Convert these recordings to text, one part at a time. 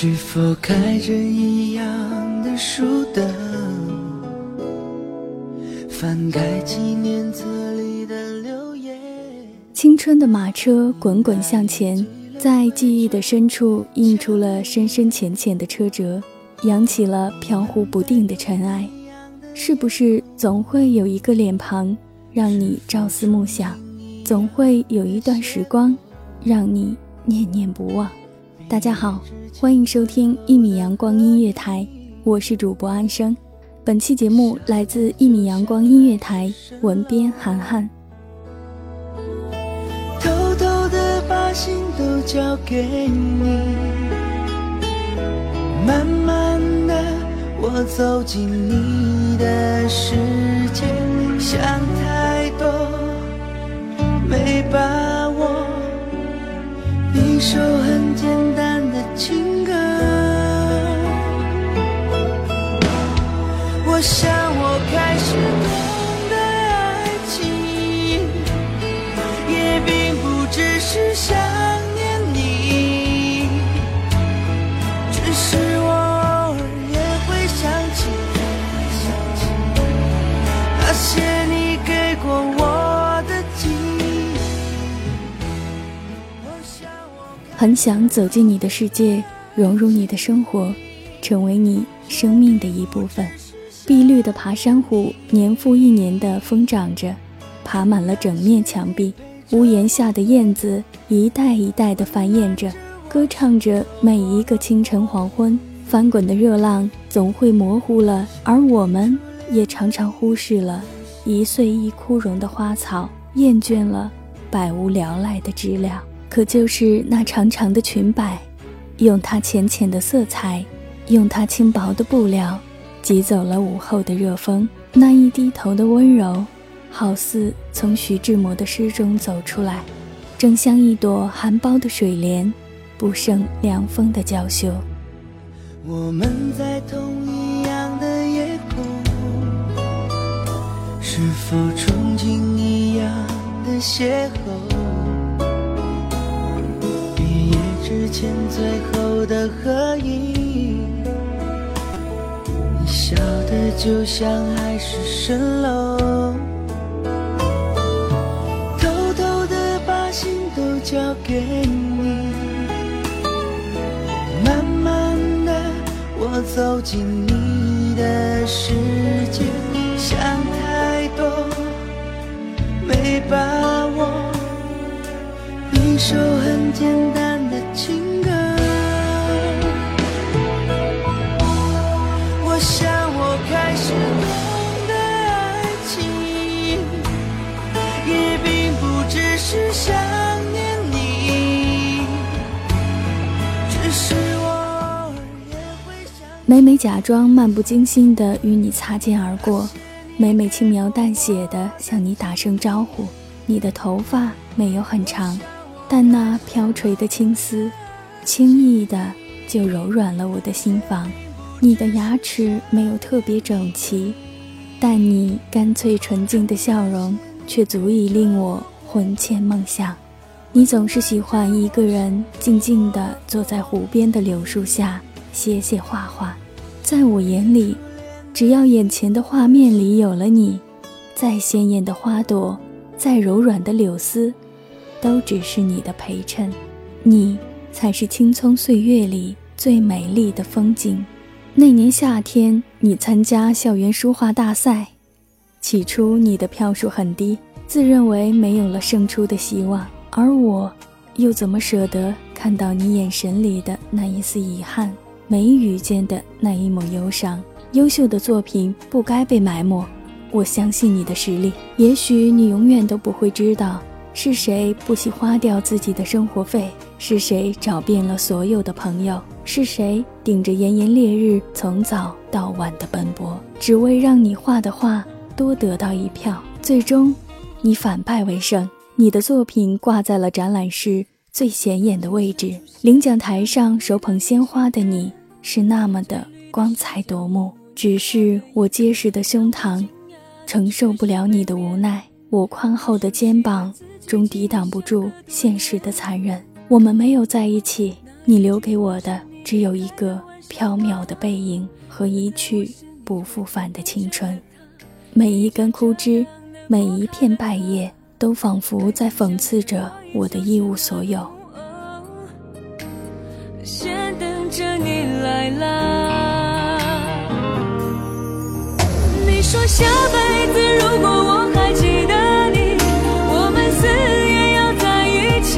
是否开着一样的书灯？翻开纪念册里的留言。青春的马车滚滚向前，在记忆的深处印出了深深浅浅的车辙，扬起了飘忽不定的尘埃。是不是总会有一个脸庞，让你朝思暮想？总会有一段时光，让你念念不忘。大家好，欢迎收听一米阳光音乐台，我是主播安生。本期节目来自一米阳光音乐台，文编涵涵。偷偷的把心都交给你，慢慢的我走进你的世界，想太多。没把握，你说我想我开始懂得爱情，也并不只是想念你，只是我偶尔也会想起那些你给过我的。很想走进你的世界，融入你的生活，成为你生命的一部分。碧绿的爬山虎年复一年地疯长着，爬满了整面墙壁。屋檐下的燕子一代一代地繁衍着，歌唱着每一个清晨黄昏。翻滚的热浪总会模糊了，而我们也常常忽视了一岁一枯荣的花草，厌倦了百无聊赖的知了。可就是那长长的裙摆，用它浅浅的色彩，用它轻薄的布料，挤走了午后的热风。那一低头的温柔，好似从徐志摩的诗中走出来，正像一朵含苞的水莲，不胜凉风的娇羞。我们在同一样的夜空，是否憧憬一样的邂逅？毕业之前最后的合影，笑的就像海市蜃楼，偷偷的把心都交给你，慢慢的我走进你的世界，想太多没把握，一首很简单。假装漫不经心的与你擦肩而过，每每轻描淡写的向你打声招呼。你的头发没有很长。但那飘垂的青丝，轻易的就柔软了我的心房。你的牙齿没有特别整齐，但你干脆纯净的笑容却足以令我魂牵梦想。你总是喜欢一个人静静地坐在湖边的柳树下写写画画。在我眼里，只要眼前的画面里有了你，再鲜艳的花朵，再柔软的柳丝，都只是你的陪衬。你才是青葱岁月里最美丽的风景。那年夏天，你参加校园书画大赛，起初你的票数很低，自认为没有了胜出的希望。而我，又怎么舍得看到你眼神里的那一丝遗憾，眉宇间的那一抹忧伤？优秀的作品不该被埋没。我相信你的实力，也许你永远都不会知道，是谁不惜花掉自己的生活费，是谁找遍了所有的朋友。是谁顶着炎炎烈日，从早到晚的奔波，只为让你画的画多得到一票？最终，你反败为胜。你的作品挂在了展览室最显眼的位置，领奖台上手捧鲜花的你，是那么的光彩夺目。只是我结实的胸膛，承受不了你的无奈；我宽厚的肩膀，终抵挡不住现实的残忍。我们没有在一起，你留给我的。只有一个飘渺的背影和一去不复返的青春，每一根枯枝，每一片败叶，都仿佛在讽刺着我的一无所有。你啦。你说下辈子如果我还记得你，我们死也要在一起，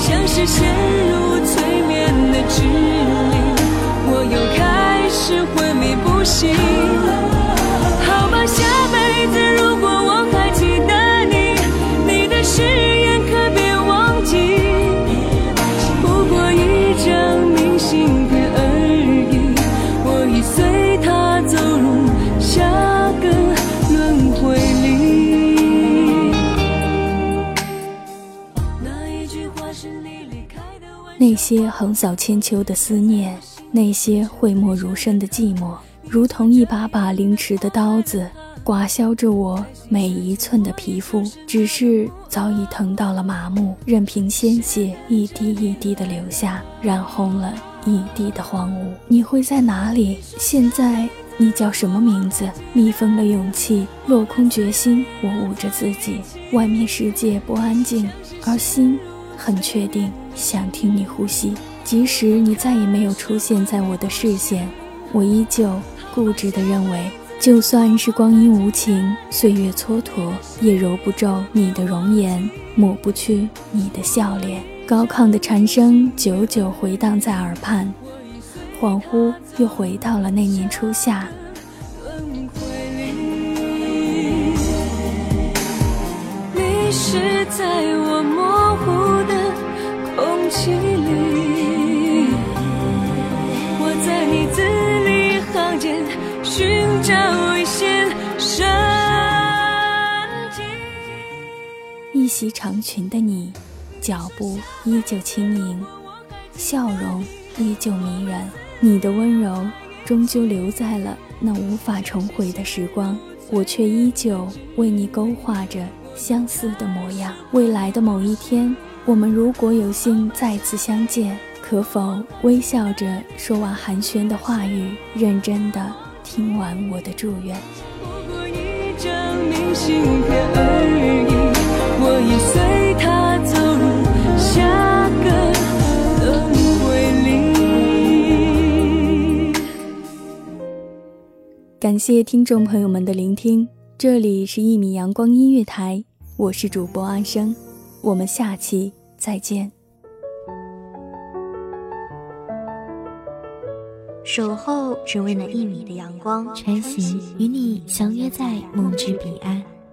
像是陷入。催眠的指令，我又开始昏迷不醒。那些横扫千秋的思念，那些讳莫如深的寂寞，如同一把把凌迟的刀子，刮削着我每一寸的皮肤。只是早已疼到了麻木，任凭鲜血一滴一滴的流下，染红了一地的荒芜。你会在哪里？现在你叫什么名字？密封了勇气，落空决心。我捂着自己，外面世界不安静，而心很确定。想听你呼吸，即使你再也没有出现在我的视线，我依旧固执地认为，就算是光阴无情，岁月蹉跎，也揉不皱你的容颜，抹不去你的笑脸。高亢的蝉声久久回荡在耳畔，恍惚又回到了那年初夏。你是在我梦袭长裙的你，脚步依旧轻盈，笑容依旧迷人。你的温柔终究留在了那无法重回的时光，我却依旧为你勾画着相似的模样。未来的某一天。我们如果有幸再次相见，可否微笑着说完寒暄的话语，认真的听完我的祝愿？不过一张明信片而已，我已随他走入下个轮回里。感谢听众朋友们的聆听，这里是一米阳光音乐台，我是主播安生。我们下期再见。守候只为那一米的阳光，晨行与你相约在梦之彼岸。